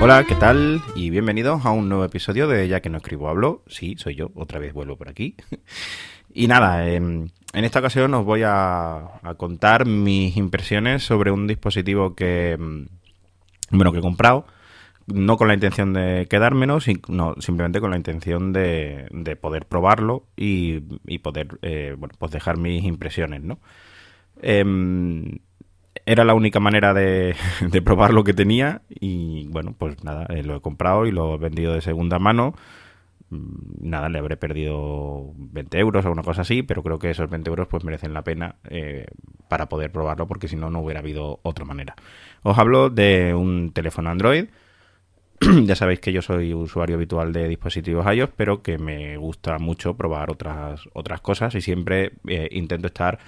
Hola, ¿qué tal? Y bienvenidos a un nuevo episodio de Ya que no escribo hablo. Sí, soy yo, otra vez vuelvo por aquí. y nada, en, esta ocasión os voy a, contar mis impresiones sobre un dispositivo que, mm, bueno, que he comprado. No con la intención de quedármelo, sino simplemente con la intención de, poder probarlo y, poder, eh, pues dejar mis impresiones, ¿no? Em, era la única manera de, probar lo que tenía y bueno, pues nada, eh, lo he comprado y lo he vendido de segunda mano. Mm, nada, le habré perdido 20 euros o una cosa así, pero creo que esos 20 euros pues merecen la pena eh, para poder probarlo porque si no, no hubiera habido otra manera. Os hablo de un teléfono Android. ya sabéis que yo soy usuario habitual de dispositivos iOS, pero que me gusta mucho probar otras, otras cosas y siempre eh, intento estar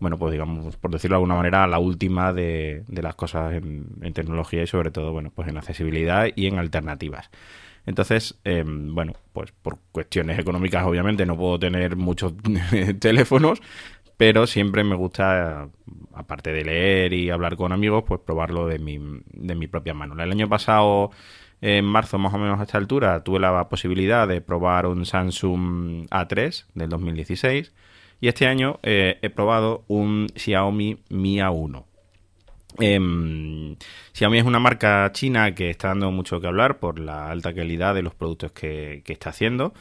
bueno, pues digamos, por decirlo de alguna manera, la última de, las cosas en, tecnología y sobre todo, bueno, pues en accesibilidad y en alternativas. Entonces, em, bueno, pues por cuestiones económicas obviamente no puedo tener muchos teléfonos, pero siempre me gusta, aparte de leer y hablar con amigos, pues probarlo de mi, de mi propia mano. El año pasado, en marzo más o menos a esta altura, tuve la posibilidad de probar un Samsung A3 del 2016 y este año eh, he probado un Xiaomi Mi A1. Em, Xiaomi es una marca china que está dando mucho que hablar por la alta calidad de los productos que, está haciendo.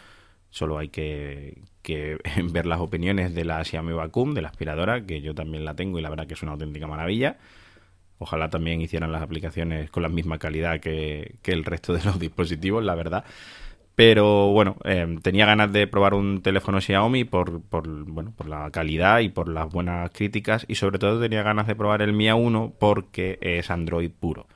Solo hay que, ver las opiniones de la Xiaomi Vacuum, de la aspiradora, que yo también la tengo y la verdad que es una auténtica maravilla. Ojalá también hicieran las aplicaciones con la misma calidad que, que el resto de los dispositivos, la verdad. Pero bueno, em, tenía ganas de probar un teléfono Xiaomi por, por, bueno, por la calidad y por las buenas críticas y sobre todo tenía ganas de probar el Mi A1 porque es Android puro.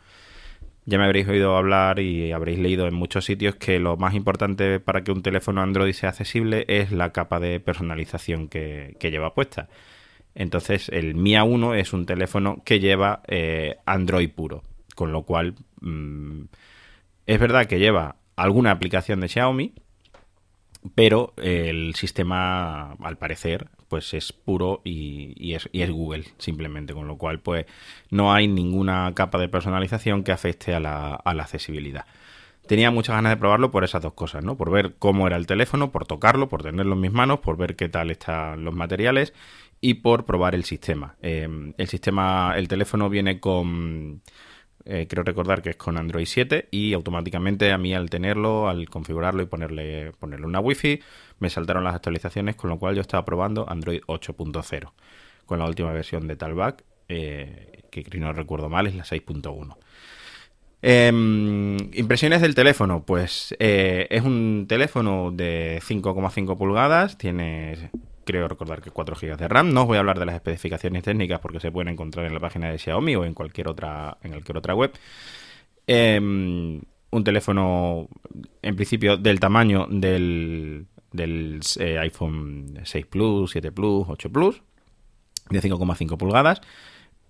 Ya me habréis oído hablar y habréis leído en muchos sitios que lo más importante para que un teléfono Android sea accesible es la capa de personalización que, lleva puesta. Entonces el Mi A1 es un teléfono que lleva eh, Android puro, con lo cual mm, es verdad que lleva alguna aplicación de Xiaomi, pero el sistema, al parecer, pues es puro y, es, Google, simplemente, con lo cual, pues no hay ninguna capa de personalización que afecte a la, accesibilidad. Tenía muchas ganas de probarlo por esas dos cosas, ¿no? Por ver cómo era el teléfono, por tocarlo, por tenerlo en mis manos, por ver qué tal están los materiales y por probar el sistema. Eh, el sistema, el teléfono viene con eh, quiero recordar que es con Android 7 y automáticamente a mí al tenerlo, al configurarlo y ponerle, ponerle una Wi-Fi, me saltaron las actualizaciones, con lo cual yo estaba probando Android 8.0 con la última versión de Talback, eh, que no recuerdo mal, es la 6.1. Em, impresiones del teléfono, pues eh, es un teléfono de 5,5 pulgadas, tiene creo recordar que 4 GB de RAM. No os voy a hablar de las especificaciones técnicas porque se pueden encontrar en la página de Xiaomi o en cualquier otra, en cualquier otra web. Em, un teléfono, en principio, del tamaño del, eh, iPhone 6 Plus, 7 Plus, 8 Plus, de 5,5 pulgadas,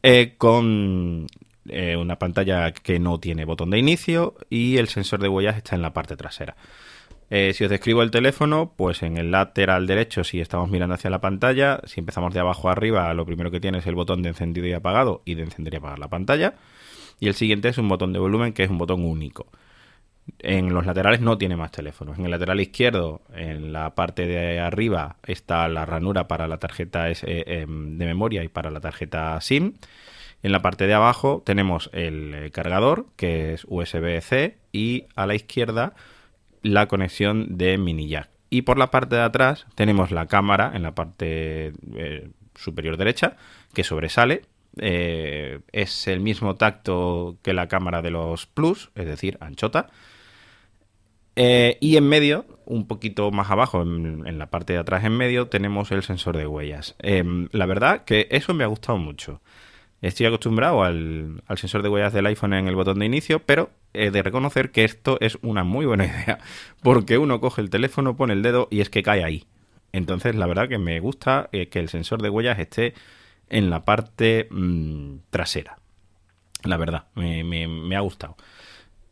eh, con eh, una pantalla que no tiene botón de inicio y el sensor de huellas está en la parte trasera. Eh, si os describo el teléfono, pues en el lateral derecho, si estamos mirando hacia la pantalla, si empezamos de abajo arriba, lo primero que tiene es el botón de encendido y apagado y de encender y apagar la pantalla. Y el siguiente es un botón de volumen, que es un botón único. En los laterales no tiene más teléfonos. En el lateral izquierdo, en la parte de arriba, está la ranura para la tarjeta em, de memoria y para la tarjeta SIM. En la parte de abajo tenemos el cargador, que es USB-C, y a la izquierda la conexión de mini jack. Y por la parte de atrás tenemos la cámara en la parte eh, superior derecha que sobresale. Eh, es el mismo tacto que la cámara de los Plus, es decir, anchota. Eh, y en medio, un poquito más abajo, en, la parte de atrás en medio, tenemos el sensor de huellas. Em, la verdad que eso me ha gustado mucho. Estoy acostumbrado al, sensor de huellas del iPhone en el botón de inicio, pero he de reconocer que esto es una muy buena idea, porque uno coge el teléfono, pone el dedo y es que cae ahí. Entonces, la verdad que me gusta eh, que el sensor de huellas esté en la parte mm, trasera. La verdad, me, ha gustado.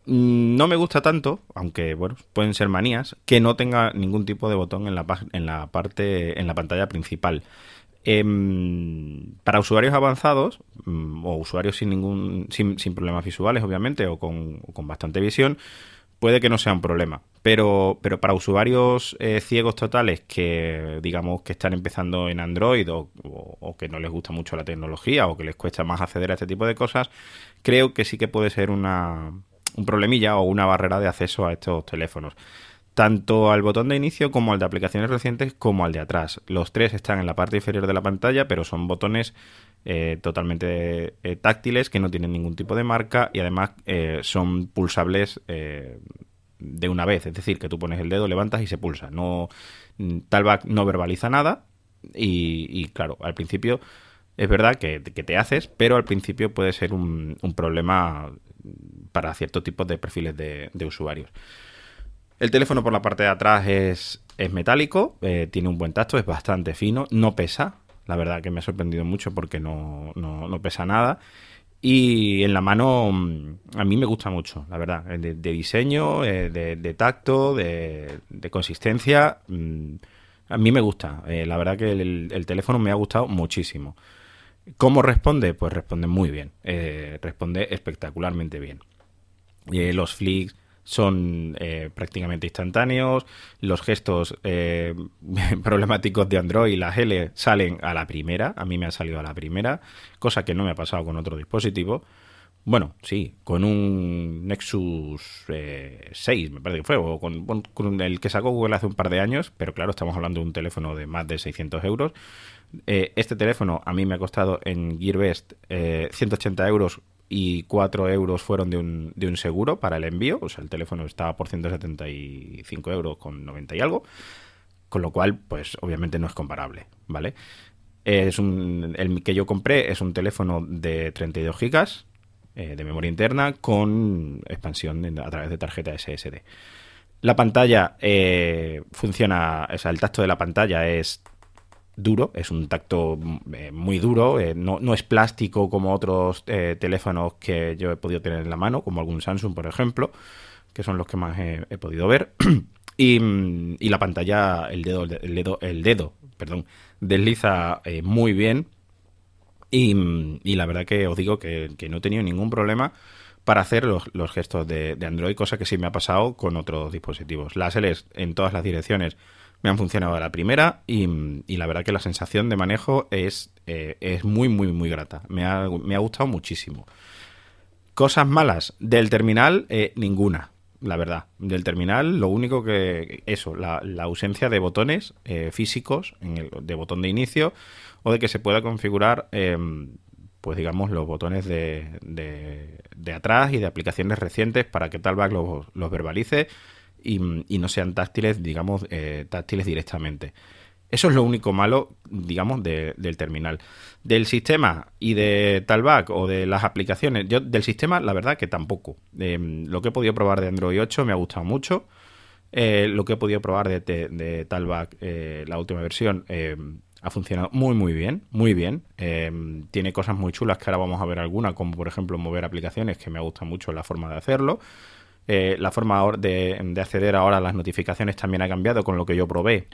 Mm, no me gusta tanto, aunque bueno, pueden ser manías, que no tenga ningún tipo de botón en la, en la parte, en la pantalla principal. Em, para usuarios avanzados mm, o usuarios sin ningún sin, problemas visuales obviamente o con, bastante visión puede que no sea un problema. Pero pero para usuarios eh, ciegos totales que digamos que están empezando en Android o, que no les gusta mucho la tecnología o que les cuesta más acceder a este tipo de cosas creo que sí que puede ser una un problemilla o una barrera de acceso a estos teléfonos tanto al botón de inicio como al de aplicaciones recientes como al de atrás. Los tres están en la parte inferior de la pantalla, pero son botones eh, totalmente eh, táctiles que no tienen ningún tipo de marca y además eh, son pulsables de una vez. Es decir, que tú pones el dedo, levantas y se pulsa. No, Talback no verbaliza nada y, claro, al principio es verdad que, te haces, pero al principio puede ser un, problema para cierto tipo de perfiles de usuarios. El teléfono por la parte de atrás es, es metálico, eh, tiene un buen tacto, es bastante fino, no pesa. La verdad que me ha sorprendido mucho porque no, pesa nada. Y en la mano mm, a mí me gusta mucho, la verdad, de, diseño, eh, de, tacto, de, consistencia. Mm, a mí me gusta, eh, la verdad que el, teléfono me ha gustado muchísimo. ¿Cómo responde? Pues responde muy bien, responde espectacularmente bien. los flicks, son eh, prácticamente instantáneos. Los gestos eh, problemáticos de Android, las L, salen a la primera. A mí me ha salido a la primera, cosa que no me ha pasado con otro dispositivo. Bueno, sí, con un Nexus 6, eh, me parece que fue, o con, el que sacó Google hace un par de años, pero claro, estamos hablando de un teléfono de más de 600 euros. este teléfono a mí me ha costado en GearBest 180 euros y 4 euros fueron de un, de un seguro para el envío, o sea, el teléfono estaba por 175 euros con 90 y algo, con lo cual, pues obviamente no es comparable, ¿vale? Es un, el que yo compré es un teléfono de 32 gigas eh, de memoria interna con expansión a través de tarjeta SSD. La pantalla eh, funciona, o sea, el tacto de la pantalla es duro, es un tacto eh, muy duro, eh, no, es plástico como otros eh, teléfonos que yo he podido tener en la mano, como algún Samsung, por ejemplo, que son los que más he, podido ver. y, la pantalla, el dedo, el dedo, el dedo perdón, desliza muy bien. Y, la verdad que os digo que, no he tenido ningún problema para hacer los, gestos de, Android, cosa que sí me ha pasado con otros dispositivos. Las Ls en todas las direcciones me han funcionado a la primera y, la verdad que la sensación de manejo es, eh, es muy, muy, muy grata. Me ha, me ha, gustado muchísimo. Cosas malas del terminal, eh, ninguna, la verdad. Del terminal, lo único que. Eso, la, ausencia de botones eh, físicos, en el, de botón de inicio, o de que se pueda configurar, pues digamos, los botones de, de, atrás y de aplicaciones recientes para que Talback los, los verbalice y, no sean táctiles, digamos, eh, táctiles directamente. Eso es lo único malo, digamos, del terminal. Del sistema y de Talback o de las aplicaciones, yo del sistema, la verdad que tampoco. Em, lo que he podido probar de Android 8 me ha gustado mucho. Eh, lo que he podido probar de, de, eh, la última versión, em, ha funcionado muy, muy bien, muy bien. Em, tiene cosas muy chulas que ahora vamos a ver alguna, como por ejemplo mover aplicaciones, que me gusta mucho la forma de hacerlo. Eh, la forma de, acceder ahora a las notificaciones también ha cambiado con lo que yo probé.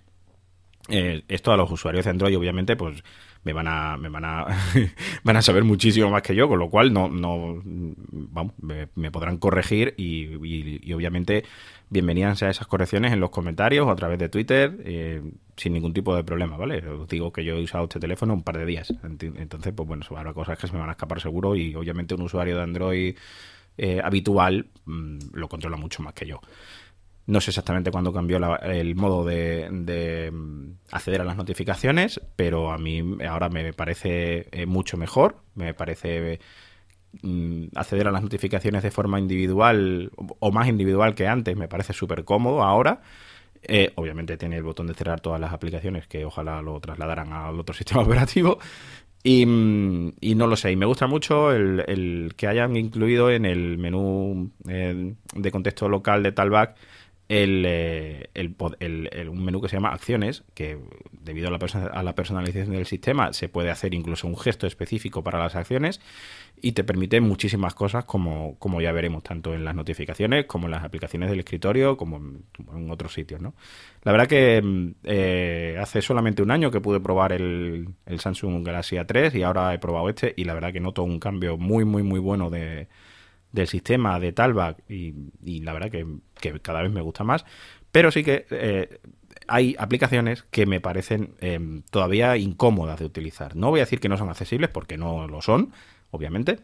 Eh, esto a los usuarios de Android, obviamente, pues me van a, me van a, van a saber muchísimo más que yo, con lo cual no, no vamos, me, podrán corregir y, obviamente bienvenidas a esas correcciones en los comentarios o a través de Twitter eh, sin ningún tipo de problema, ¿vale? Os digo que yo he usado este teléfono un par de días, entonces, pues bueno, habrá cosas que se me van a escapar seguro y obviamente un usuario de Android eh, habitual mm, lo controla mucho más que yo. No sé exactamente cuándo cambió el modo de, mm, acceder a las notificaciones, pero a mí ahora me parece eh, mucho mejor. Me parece mm, acceder a las notificaciones de forma individual o más individual que antes. Me parece súper cómodo ahora. Eh, obviamente tiene el botón de cerrar todas las aplicaciones que ojalá lo trasladaran al otro sistema operativo. Y, no lo sé, y me gusta mucho el, que hayan incluido en el menú eh, de contexto local de Talback eh, el, un menú que se llama acciones, que debido a la, a la personalización del sistema se puede hacer incluso un gesto específico para las acciones y te permite muchísimas cosas como, como ya veremos, tanto en las notificaciones como en las aplicaciones del escritorio, como en, otros sitios. ¿no? La verdad que mm, eh, hace solamente un año que pude probar el, el Samsung Galaxy A3 y ahora he probado este y la verdad que noto un cambio muy, muy, muy bueno de del sistema de Talbot y, la verdad que, cada vez me gusta más, pero sí que eh, hay aplicaciones que me parecen em, todavía incómodas de utilizar. No voy a decir que no son accesibles porque no lo son, obviamente,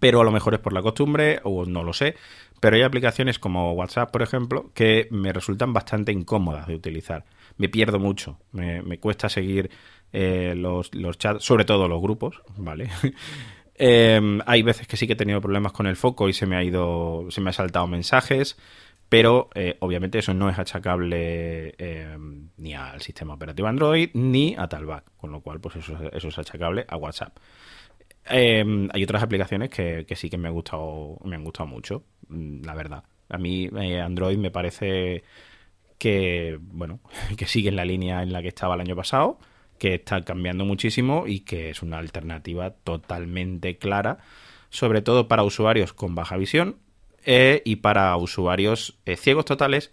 pero a lo mejor es por la costumbre o no lo sé. Pero hay aplicaciones como WhatsApp, por ejemplo, que me resultan bastante incómodas de utilizar. Me pierdo mucho, me, cuesta seguir eh, los, los chats, sobre todo los grupos, ¿vale? Em, hay veces que sí que he tenido problemas con el foco y se me ha ido, se me ha saltado mensajes, pero eh, obviamente eso no es achacable em, ni al sistema operativo Android ni a Talback, con lo cual pues eso, eso es achacable a WhatsApp. Em, hay otras aplicaciones que, sí que me, ha gustado, me han gustado mucho, mm, la verdad. A mí eh, Android me parece que, bueno, que sigue en la línea en la que estaba el año pasado que está cambiando muchísimo y que es una alternativa totalmente clara, sobre todo para usuarios con baja visión eh, y para usuarios eh, ciegos totales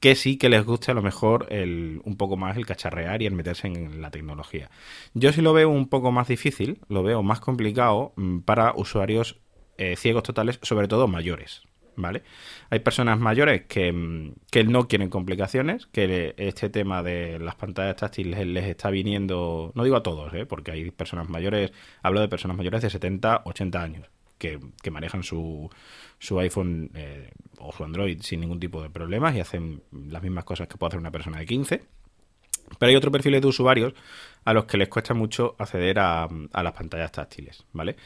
que sí que les guste a lo mejor el, un poco más el cacharrear y el meterse en la tecnología. Yo sí lo veo un poco más difícil, lo veo más complicado mm, para usuarios eh, ciegos totales, sobre todo mayores. ¿Vale? Hay personas mayores que, mm, no quieren complicaciones, que este tema de las pantallas táctiles les está viniendo, no digo a todos, ¿eh? porque hay personas mayores, hablo de personas mayores de 70, 80 años, que, que manejan su, su iPhone eh, o su Android sin ningún tipo de problemas y hacen las mismas cosas que puede hacer una persona de 15. Pero hay otro perfil de usuarios a los que les cuesta mucho acceder a, a las pantallas táctiles, ¿vale?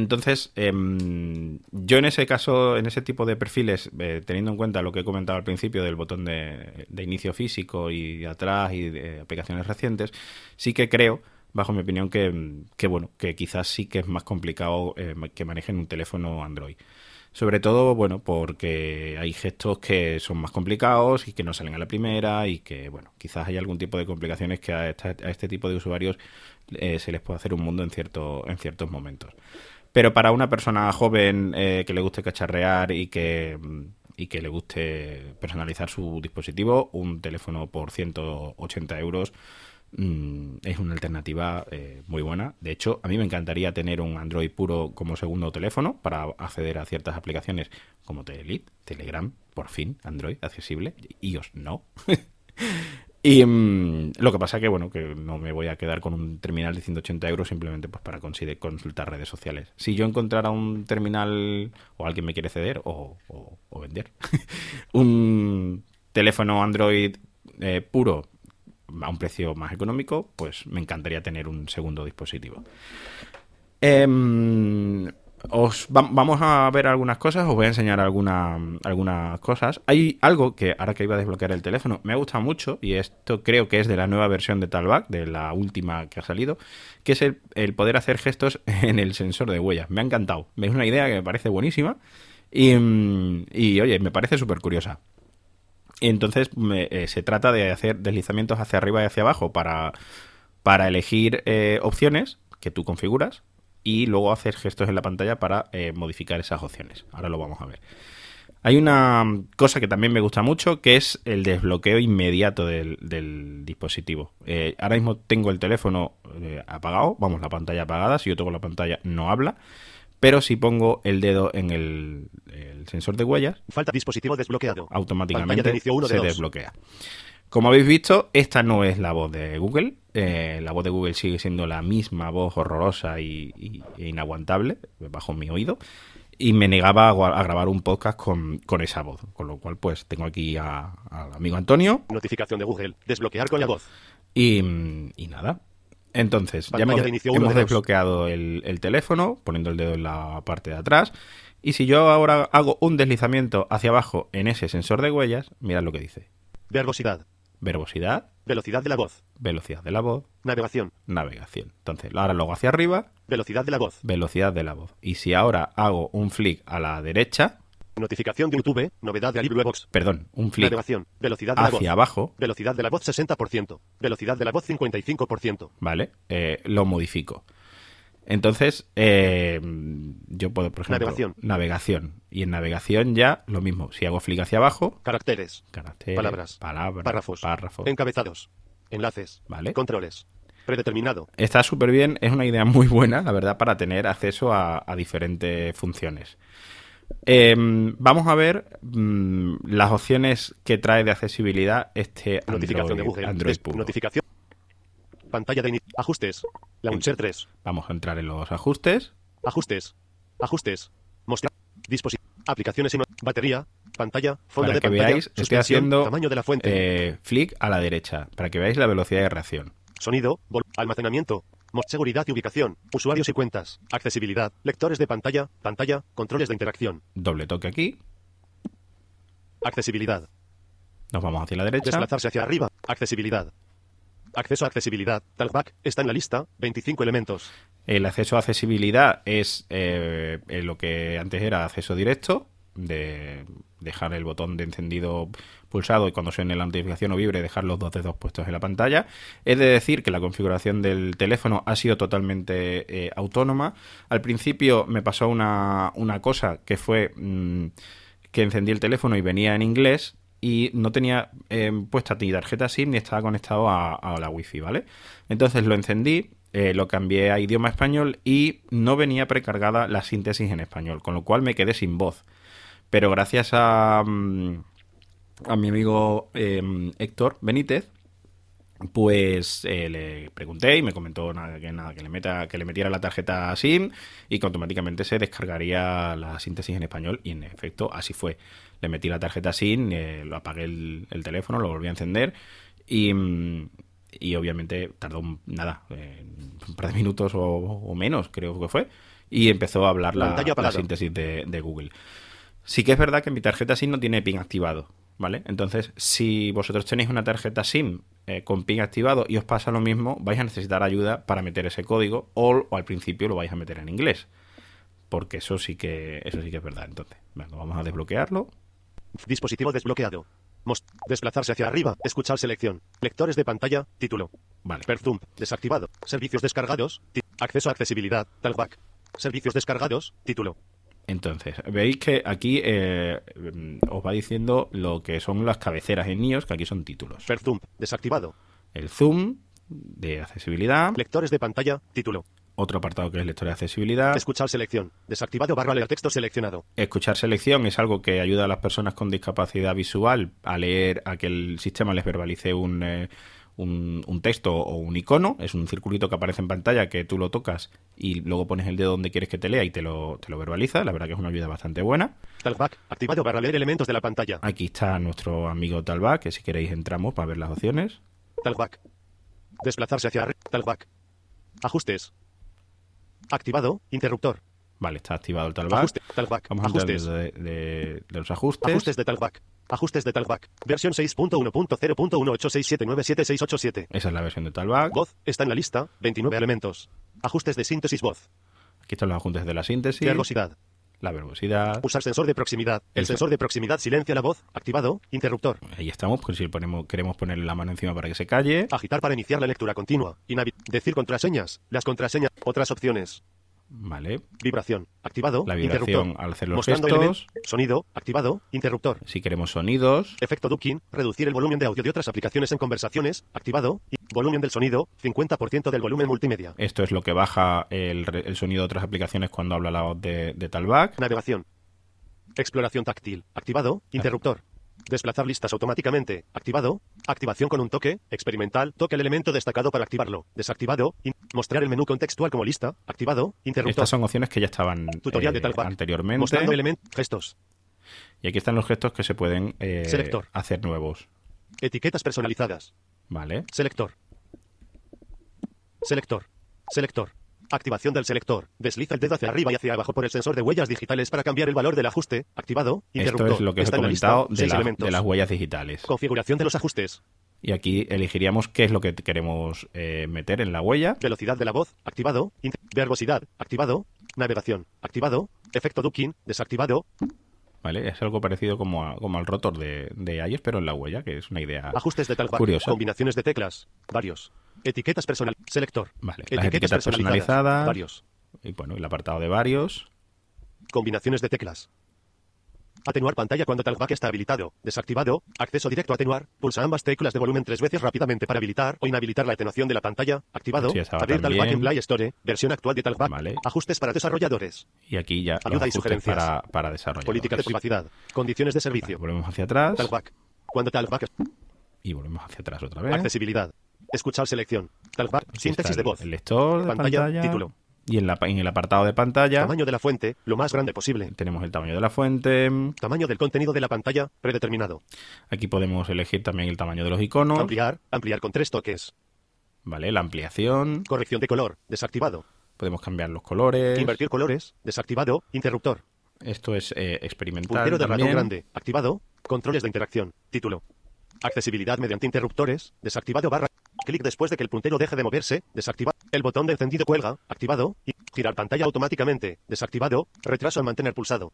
Entonces, em, yo en ese caso, en ese tipo de perfiles, eh, teniendo en cuenta lo que he comentado al principio del botón de, inicio físico y atrás y de aplicaciones recientes, sí que creo, bajo mi opinión, que, bueno, que quizás sí que es más complicado eh, que manejen un teléfono Android. Sobre todo, bueno, porque hay gestos que son más complicados y que no salen a la primera y que, bueno, quizás hay algún tipo de complicaciones que a, este tipo de usuarios eh, se les puede hacer un mundo en, cierto, en ciertos momentos. Pero para una persona joven eh, que le guste cacharrear y que, y que le guste personalizar su dispositivo, un teléfono por 180 euros mm, es una alternativa eh, muy buena. De hecho, a mí me encantaría tener un Android puro como segundo teléfono para acceder a ciertas aplicaciones como Telelit, Telegram, por fin, Android accesible, iOS no. Y mm, lo que pasa que, bueno, que no me voy a quedar con un terminal de 180 euros simplemente pues para consultar redes sociales. Si yo encontrara un terminal o alguien me quiere ceder o, vender un teléfono Android eh, puro a un precio más económico, pues me encantaría tener un segundo dispositivo. Eh, os vamos a ver algunas cosas, os voy a enseñar algunas cosas. Hay algo que ahora que iba a desbloquear el teléfono me ha gustado mucho y esto creo que es de la nueva versión de Talback, de la última que ha salido, que es el, poder hacer gestos en el sensor de huellas. Me ha encantado, es una idea que me parece buenísima y, oye, me parece súper curiosa. Entonces eh, se trata de hacer deslizamientos hacia arriba y hacia abajo para, para elegir eh, opciones que tú configuras y luego hacer gestos en la pantalla para eh, modificar esas opciones. Ahora lo vamos a ver. Hay una cosa que también me gusta mucho, que es el desbloqueo inmediato del, dispositivo. Eh, ahora mismo tengo el teléfono eh, apagado, vamos, la pantalla apagada, si yo tengo la pantalla no habla, pero si pongo el dedo en el, sensor de huellas, falta dispositivo desbloqueado, automáticamente se desbloquea. Como habéis visto, esta no es la voz de Google. Eh, la voz de Google sigue siendo la misma voz horrorosa y, inaguantable bajo mi oído. Y me negaba a, grabar un podcast con, esa voz. Con lo cual, pues tengo aquí al amigo Antonio. Notificación de Google. Desbloquear con la voz. Y, nada. Entonces, ya hemos, desbloqueado el, el teléfono, poniendo el dedo en la parte de atrás. Y si yo ahora hago un deslizamiento hacia abajo en ese sensor de huellas, mirad lo que dice. Verbosidad verbosidad, velocidad de la voz, velocidad de la voz, navegación, navegación. Entonces, ahora lo hago hacia arriba, velocidad de la voz, velocidad de la voz. Y si ahora hago un flick a la derecha, Notificación de YouTube. Novedad de Box. Perdón, un flick Navegación. Velocidad de la voz. hacia abajo, Velocidad de la voz 60%. Velocidad de la voz 55%. ¿vale? Eh, lo modifico. Entonces, eh, yo puedo, por ejemplo, Navegación. navegación. Y en navegación ya lo mismo. Si hago flick hacia abajo, Caracteres. caracteres, Palabras. palabras, Párrafos. párrafos. Encabezados. Enlaces. Vale. Controles. Predeterminado. Está súper bien, es una idea muy buena, la verdad, para tener acceso a, a diferentes funciones. Eh, vamos a ver mm, las opciones que trae de accesibilidad este Notificación de Android, Google. Android puro. Notificación. Pantalla de Ajustes. Launcher 3. Vamos a entrar en los ajustes. Ajustes. Ajustes. Mostrar. Dispositivo. Aplicaciones y no- batería. Pantalla. Fondo Para de que pantalla. veáis, estoy haciendo Tamaño de la fuente. eh, flick a la derecha, para que veáis la velocidad de reacción. Sonido. almacenamiento. seguridad y ubicación. Usuarios y cuentas. Accesibilidad. Lectores de pantalla. Pantalla. Controles de interacción. Doble toque aquí, Accesibilidad. nos vamos hacia la derecha. Desplazarse hacia arriba. Accesibilidad. Acceso a accesibilidad. Talkback. Está en la lista. 25 elementos. El acceso a accesibilidad es eh, eh, lo que antes era acceso directo, de dejar el botón de encendido pulsado y cuando suene la notificación o vibre dejar los dos dedos puestos en la pantalla. Es de decir que la configuración del teléfono ha sido totalmente eh, autónoma. Al principio me pasó una, una cosa que fue mm, que encendí el teléfono y venía en inglés y no tenía eh, puesta ni tarjeta SIM ni estaba conectado a, la wifi, ¿vale? Entonces lo encendí, eh, lo cambié a idioma español y no venía precargada la síntesis en español, con lo cual me quedé sin voz. Pero gracias a, mm, a mi amigo eh, Héctor Benítez, pues eh, le pregunté y me comentó nada, que nada que le meta que le metiera la tarjeta SIM y que automáticamente se descargaría la síntesis en español y en efecto así fue. Le metí la tarjeta SIM eh, lo apagué el, el teléfono lo volví a encender y, mm, y obviamente tardó nada eh, un par de minutos o, o menos creo que fue y empezó a hablar la, la síntesis de, de Google. Sí que es verdad que mi tarjeta SIM no tiene PIN activado, ¿vale? Entonces, si vosotros tenéis una tarjeta SIM eh, con PIN activado y os pasa lo mismo, vais a necesitar ayuda para meter ese código o, o al principio lo vais a meter en inglés. Porque eso sí que eso sí que es verdad. Entonces, bueno, vamos a desbloquearlo. Dispositivo desbloqueado. Desplazarse hacia arriba. Escuchar selección. Lectores de pantalla. Título. Vale. Desactivado. Servicios descargados. acceso a accesibilidad. Talkback. Servicios descargados. Título. Entonces, veis que aquí eh, os va diciendo lo que son las cabeceras en iOS, que aquí son títulos. Perzoom. Desactivado. El zoom de accesibilidad, Lectores de pantalla. Título. otro apartado que es lector de accesibilidad. Escuchar selección. Desactivado barra leer texto seleccionado. Escuchar selección es algo que ayuda a las personas con discapacidad visual a leer, a que el sistema les verbalice un, eh, un, un texto o un icono. Es un circulito que aparece en pantalla que tú lo tocas y luego pones el dedo donde quieres que te lea y te lo, te lo verbaliza. La verdad que es una ayuda bastante buena. Talkback. Activado barra leer elementos de la pantalla. Aquí está nuestro amigo Talback, que si queréis entramos para ver las opciones. Talkback. Desplazarse hacia arriba. Talkback. Ajustes. Activado. Interruptor. Vale, está activado el Talback. Ajuste. Talkback. Vamos a Ajustes. de, de- de los ajustes. Ajustes de Talkback. Ajustes de Talkback. Versión 6.1.0.186797687. Esa es la versión de Talback. Voz. Está en la lista. 29 elementos. Ajustes de síntesis voz. Aquí están los ajustes de la síntesis, Verbosidad. la verbosidad. Usar sensor de proximidad. El El sensor de proximidad silencia la voz. Activado. Interruptor. Ahí estamos, pues si ponemos, queremos ponerle la mano encima para que se calle. Agitar para iniciar la lectura continua. Inavi- decir contraseñas. Las contraseñas. Otras opciones. Vale. Vibración. Activado. La vibración Interruptor. al hacer los Mostrando gestos. Sonido. Activado. Interruptor. Si queremos sonidos, Efecto ducking, reducir el volumen de audio de otras aplicaciones en conversaciones, activado, y volumen del sonido, 50% del volumen multimedia. esto es lo que baja el, sonido de otras aplicaciones cuando habla la voz de, de Talback. Navegación. Exploración táctil, activado, interruptor. Desplazar listas automáticamente, activado. Activación con un toque, experimental, toque el elemento destacado para activarlo, desactivado. in- mostrar el menú contextual como lista, activado, interruptor. Estas son opciones que ya estaban Tutorial de eh, Talkback. anteriormente. Mostrando elementos, gestos, Y aquí están los gestos que se pueden eh, Selector. hacer nuevos. etiquetas personalizadas, Vale. selector. Selector. Selector. Activación del selector. Desliza el dedo hacia arriba y hacia abajo por el sensor de huellas digitales para cambiar el valor del ajuste. Activado. Esto Interruptor. es lo que os he comentado de, la- de las huellas digitales. Configuración de los ajustes. Y aquí elegiríamos qué es lo que queremos eh, meter en la huella. Velocidad de la voz. Activado. Verbosidad. Activado. Navegación. Activado. Efecto ducking. Desactivado. ¿Vale? Es algo parecido como, a- como al rotor de, de iOS, pero en la huella, que es una idea Ajustes de talkback. curiosa. Combinaciones de teclas. Varios. Etiquetas personal. Selector. Vale, etiquetas personalizadas. personalizadas. Varios. Y bueno, el apartado de varios. Combinaciones de teclas. Atenuar pantalla cuando talkback está habilitado. Desactivado. Acceso directo a atenuar. Pulsa ambas teclas de volumen tres veces rápidamente para habilitar o inhabilitar la atenuación de la pantalla. Activado. Sí, Abrir talkback en Play Store. Versión actual de talkback. Vale. Ajustes para desarrolladores. Y aquí ya Ayuda y sugerencias. para, para desarrollar. Política de privacidad. Condiciones de servicio. volvemos hacia atrás Talkback. Cuando talkback. y volvemos hacia atrás otra vez. Accesibilidad. Escuchar selección. Talkback. Síntesis de voz. El lector de Pantalla, pantalla. título. Y en, la, en el apartado de pantalla Tamaño de la fuente. Lo más grande posible. tenemos el tamaño de la fuente. Tamaño del contenido de la pantalla. Predeterminado. Aquí podemos elegir también el tamaño de los iconos. Ampliar. Ampliar con tres toques. Vale, la ampliación. Corrección de color. Desactivado. Podemos cambiar los colores. Invertir colores. Desactivado. Interruptor. Esto es eh, experimental. Puntero de ratón también. grande. Activado. Controles de interacción. Título. Accesibilidad mediante interruptores. Desactivado barra. Clic después de que el puntero deje de moverse. Desactivado. El botón de encendido cuelga. Activado. Y girar pantalla automáticamente. Desactivado. Retraso al mantener pulsado.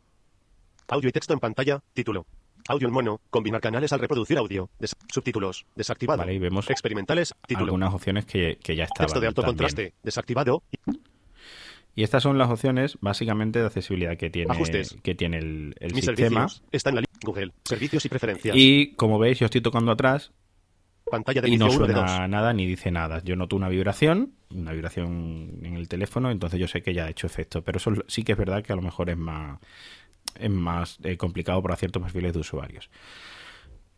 Audio y texto en pantalla. Título. Audio en mono. Combinar canales al reproducir audio. Des- subtítulos. Desactivado. Vale, y vemos Experimentales. Título. algunas opciones que, que ya estaban. Texto de alto también. contraste. Desactivado. Y estas son las opciones básicamente de accesibilidad que tiene, Ajustes. que tiene el, el Mis sistema. servicios. Está en la lista. Google. Servicios y preferencias. Y como veis, yo estoy tocando atrás Pantalla de y no inicio 1 de 2. suena nada ni dice nada. Yo noto una vibración, una vibración en el teléfono, entonces yo sé que ya ha hecho efecto. Pero eso sí que es verdad que a lo mejor es más, es más eh, complicado para ciertos perfiles de usuarios.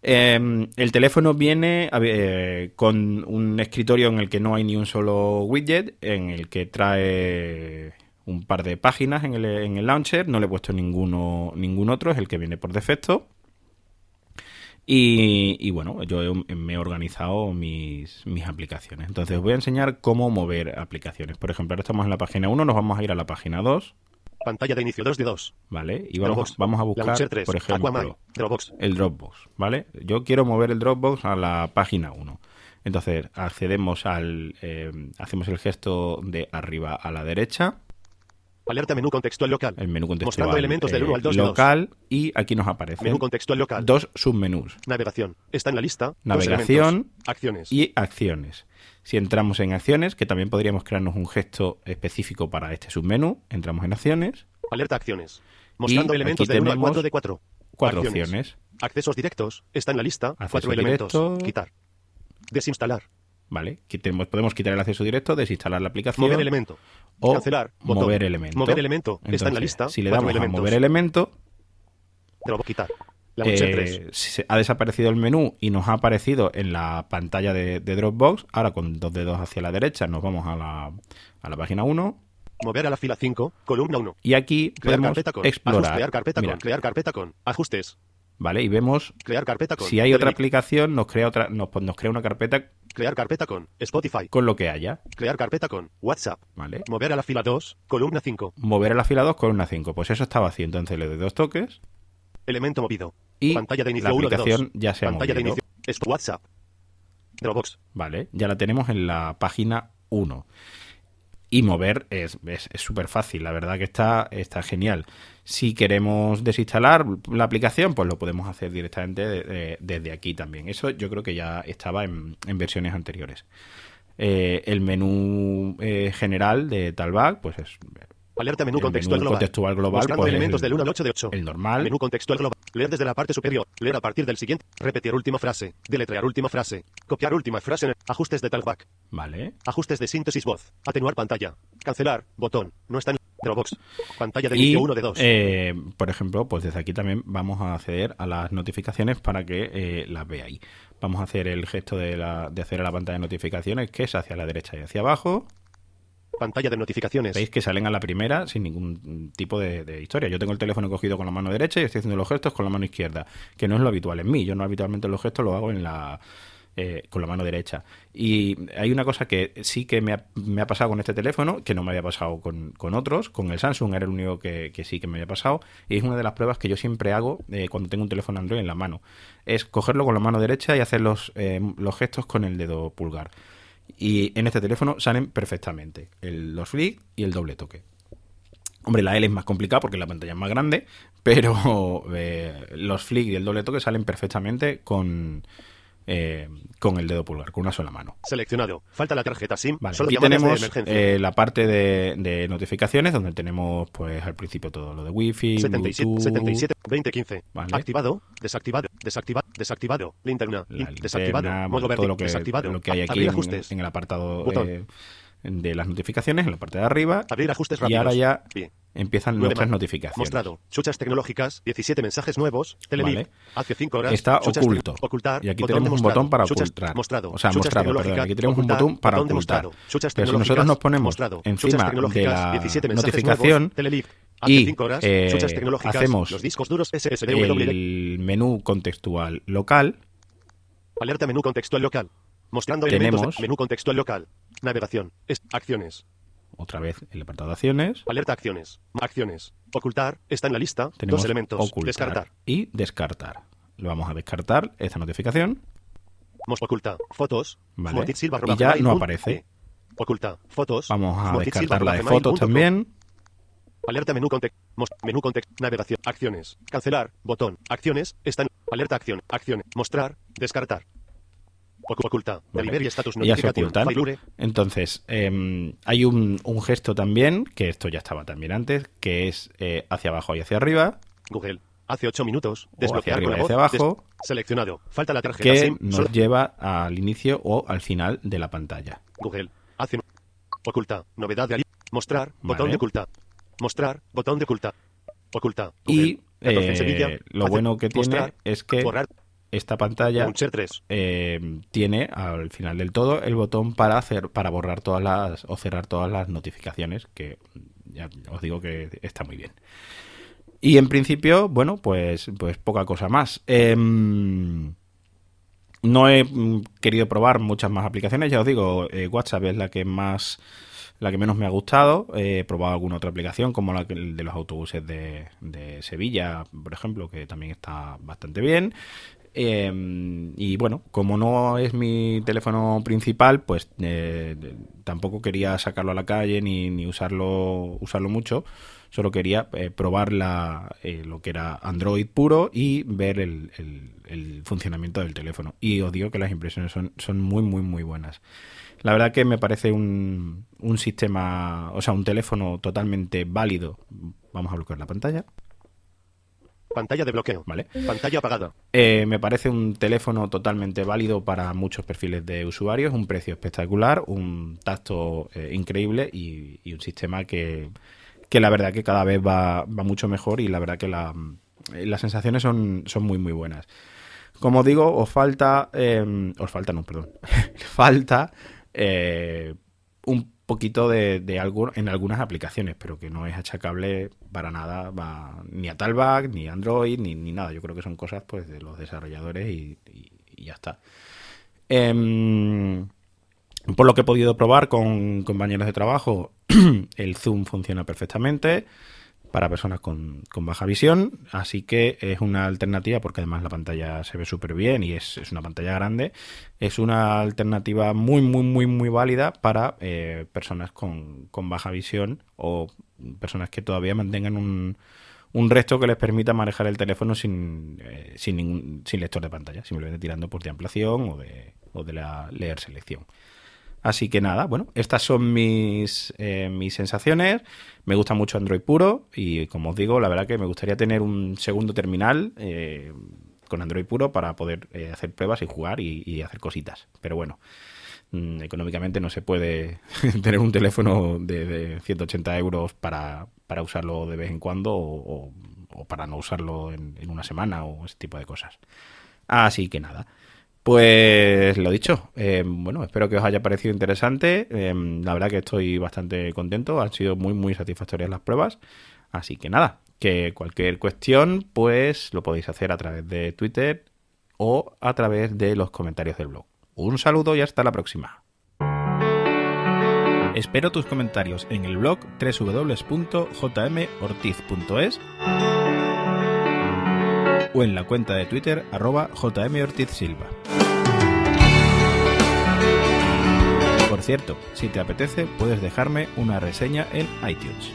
Eh, el teléfono viene eh, con un escritorio en el que no hay ni un solo widget, en el que trae un par de páginas en el, en el launcher. No le he puesto ninguno, ningún otro, es el que viene por defecto. Y, y bueno, yo he- me he organizado mis, mis aplicaciones. Entonces os voy a enseñar cómo mover aplicaciones. Por ejemplo, ahora estamos en la página 1, nos vamos a ir a la página 2, Pantalla de inicio 2 de 2. ¿vale? Y vamos, vamos a buscar, Launcher 3. por ejemplo, Aquaman. Dropbox. el Dropbox, ¿vale? Yo quiero mover el Dropbox a la página 1. Entonces accedemos al, eh, hacemos el gesto de arriba a la derecha, Alerta menú contextual local. el menú contextual Mostrando elementos del eh, 1 al 2 de 2. local y aquí nos aparecen Menú contextual local. dos submenús, Navegación. Está en la lista. Navegación elementos. Acciones. y acciones. Si entramos en acciones, que también podríamos crearnos un gesto específico para este submenú, entramos en acciones, Alerta acciones. Mostrando Y elementos del 1 al tenemos 4 de 4. cuatro Acciones. opciones. Accesos directos. Está en la lista. Acceso cuatro elementos. directo. Quitar. Desinstalar. ¿Vale? Quitemos- podemos quitar el acceso directo, desinstalar la aplicación. Mover elemento. o Cancelar. Botón. mover elemento. Mover elemento. Está en la lista. Si le damos a mover elemento, Dropbox. Quitar. Launcher eh, 3. se- ha desaparecido el menú y nos ha aparecido en la pantalla de, de Dropbox. Ahora con dos dedos hacia la derecha nos vamos a la, a la página 1 Mover a la fila 5. Columna 1. y aquí Crear podemos carpeta con. explorar. Crear carpeta Mira, con. Crear carpeta con. Ajustes. ¿Vale? Y vemos Crear carpeta con. si hay otra aplicación, nos crea otra, nos, nos crea una carpeta Crear carpeta con. Spotify. con lo que haya, Crear carpeta con. WhatsApp. ¿vale? Mover a la fila 2. Columna 5. Mover a la fila 2 con una 5. Pues eso está vacío. Entonces le doy dos toques Elemento movido. y Pantalla de inicio la 1 de 2. aplicación ya se ha Pantalla de movido. inicio. Es WhatsApp. Dropbox. ¿vale? Ya la tenemos en la página 1. Y mover es súper fácil, la verdad que está, está genial. Si queremos desinstalar la aplicación, pues lo podemos hacer directamente de- de- desde aquí también. Eso yo creo que ya estaba en, en versiones anteriores. Eh, el menú eh, general de Talback, pues es Alerta menú El contextual menú global. contextual global, pues, elementos el- del 1 al 8 de 8. el normal. Menú contextual global. Leer desde la parte superior. Leer a partir del siguiente. Repetir última frase. Deletrear última frase. Copiar última frase en el... Ajustes de talkback. ¿Vale? Ajustes de síntesis voz. Atenuar pantalla. Cancelar. Botón. No está en Dropbox. Pantalla de inicio 1 de 2. eh, por ejemplo, pues desde aquí también vamos a acceder a las notificaciones para que eh, las veáis. Vamos a hacer el gesto de, la, de hacer a la pantalla de notificaciones, que es hacia la derecha y hacia abajo. Pantalla de notificaciones. Veis que salen a la primera sin ningún tipo de, historia. Yo tengo el teléfono cogido con la mano derecha y estoy haciendo los gestos con la mano izquierda, que no es lo habitual en mí. Yo no habitualmente los gestos los hago en la eh, con la mano derecha. Y hay una cosa que sí que me ha, me ha pasado con este teléfono, que no me había pasado con, con otros. Con el Samsung era el único que, que sí que me había pasado. Y es una de las pruebas que yo siempre hago eh, cuando tengo un teléfono Android en la mano. Es cogerlo con la mano derecha y hacer los, eh, los gestos con el dedo pulgar. Y en este teléfono salen perfectamente los flick y el doble toque. Hombre, la L es más complicada porque la pantalla es más grande, pero eh, los flick y el doble toque salen perfectamente con, eh, con el dedo pulgar, con una sola mano. Seleccionado. Falta la tarjeta SIM. Vale, Solo aquí de tenemos eh, la parte de, de notificaciones, donde tenemos pues al principio todo lo de Wi-Fi, 77, Bluetooth, 77, 20, 15. Vale. Activado, desactivado, desactivado, desactivado. Linterna, in- desactivado. linterna, Modo verde, todo lo que, desactivado. lo que hay aquí en, el apartado eh, de las notificaciones, en la parte de arriba. Abrir ajustes y rápidos. ahora ya Bien. Empiezan Nueve nuestras notificaciones. Mostrado. Chuchas tecnológicas. 17 mensajes nuevos. Telelib. Vale. Hace 5 horas. Está oculto. Ocultar. Y aquí tenemos un botón para ocultar. Mostrado. O sea, mostrado, perdón. Aquí tenemos un botón para ocultar. Pero si nosotros nos ponemos encima de la 17 mensajes notificación y, 5 horas. eh, hacemos Los discos duros SSDW. el menú contextual local, Alerta menú contextual local. Mostrando Tenemos- elementos de menú contextual local. Navegación. Es- acciones. Otra vez el apartado de acciones, Alerta acciones. Acciones. Ocultar. Está en la lista. tenemos Dos elementos. ocultar Descartar. y descartar. Lo vamos a descartar esta notificación Mos oculta. Fotos. Vale. Silva, Y ya no aparece. eh. Oculta. Fotos. Vamos a descartar la de fotos también. Alerta menú contexto. Menú contexto. Navegación. Acciones. Cancelar. Botón. Acciones. Está en. Alerta acción. Acciones. Mostrar. Descartar. Ocu- Oculta. Vale. Status notificación. ocultan. Entonces, eh, hay un, un gesto también, que esto ya estaba también antes, que es eh, hacia abajo y hacia arriba, Google. Hace 8 minutos. hacia Desbloquear arriba con la hacia voz. abajo. Des- Seleccionado. Falta la tarjeta que SIM. nos Solo- lleva al inicio o al final de la pantalla. Google. Hace. Oculta. Novedad de ali- Mostrar. Vale. Botón de ocultar. Mostrar. Botón de ocultar. Oculta. Google. Y 14 en eh, Sevilla. lo Hace- bueno que tiene mostrar, es que Borrar. Esta pantalla Launcher 3. eh, tiene al final del todo el botón para hacer para borrar todas las o cerrar todas las notificaciones que ya os digo que está muy bien. Y en principio bueno pues pues poca cosa más. Em, no he mm, querido probar muchas más aplicaciones ya os digo eh, WhatsApp es la que más la que menos me ha gustado. He probado alguna otra aplicación como la de los autobuses de, de Sevilla por ejemplo que también está bastante bien eh, y bueno, como no es mi teléfono principal, pues eh, tampoco quería sacarlo a la calle ni, ni usarlo, usarlo mucho. Solo quería eh, probar la, eh, lo que era Android puro y ver el, el- el funcionamiento del teléfono. Y os digo que las impresiones son, son muy, muy, muy buenas. La verdad que me parece un, un sistema, o sea, un teléfono totalmente válido. Vamos a bloquear la pantalla. Pantalla de bloqueo. Vale. Pantalla apagada. Eh, me parece un teléfono totalmente válido para muchos perfiles de usuarios, un precio espectacular, un tacto eh, increíble y, y un sistema que, que la verdad que cada vez va, va mucho mejor y la verdad que la- eh, las sensaciones son, son muy muy buenas. Como digo, os falta, eh, os falta, no, perdón, falta un poquito de, de algo en algunas aplicaciones, pero que no es achacable para nada va, ni a Talbot, ni Android, ni, ni nada. Yo creo que son cosas pues de los desarrolladores y ya está. Em, por lo que he podido probar con compañeros de trabajo, el Zoom funciona perfectamente para personas con, baja visión, así que es una alternativa porque además la pantalla se ve súper bien y es, una pantalla grande, es una alternativa muy, muy, muy, muy válida para eh, personas con, con baja visión o personas que todavía mantengan un, un resto que les permita manejar el teléfono sin, eh, sin, ningún, sin lector de pantalla, simplemente tirando por de ampliación o de, o de la leer selección. Así que nada, bueno, estas son mis, eh, mis sensaciones. Me gusta mucho Android puro y como os digo, la verdad que me gustaría tener un segundo terminal eh, con Android puro para poder eh, hacer pruebas y jugar y, hacer cositas. Pero bueno, mm, económicamente no se puede tener un teléfono de, de 180 euros para, para usarlo de vez en cuando o para no usarlo en, en una semana o ese tipo de cosas. Así que nada. Pues lo dicho, eh, bueno, espero que os haya parecido interesante. Eh, la verdad que estoy bastante contento, han sido muy, muy satisfactorias las pruebas. Así que nada, que cualquier cuestión, pues lo podéis hacer a través de Twitter o a través de los comentarios del blog. Un saludo y hasta la próxima. Espero tus comentarios en el blog www.jmortiz.es o en la cuenta de Twitter arroba jmortizsilva. Por cierto, si te apetece puedes dejarme una reseña en iTunes.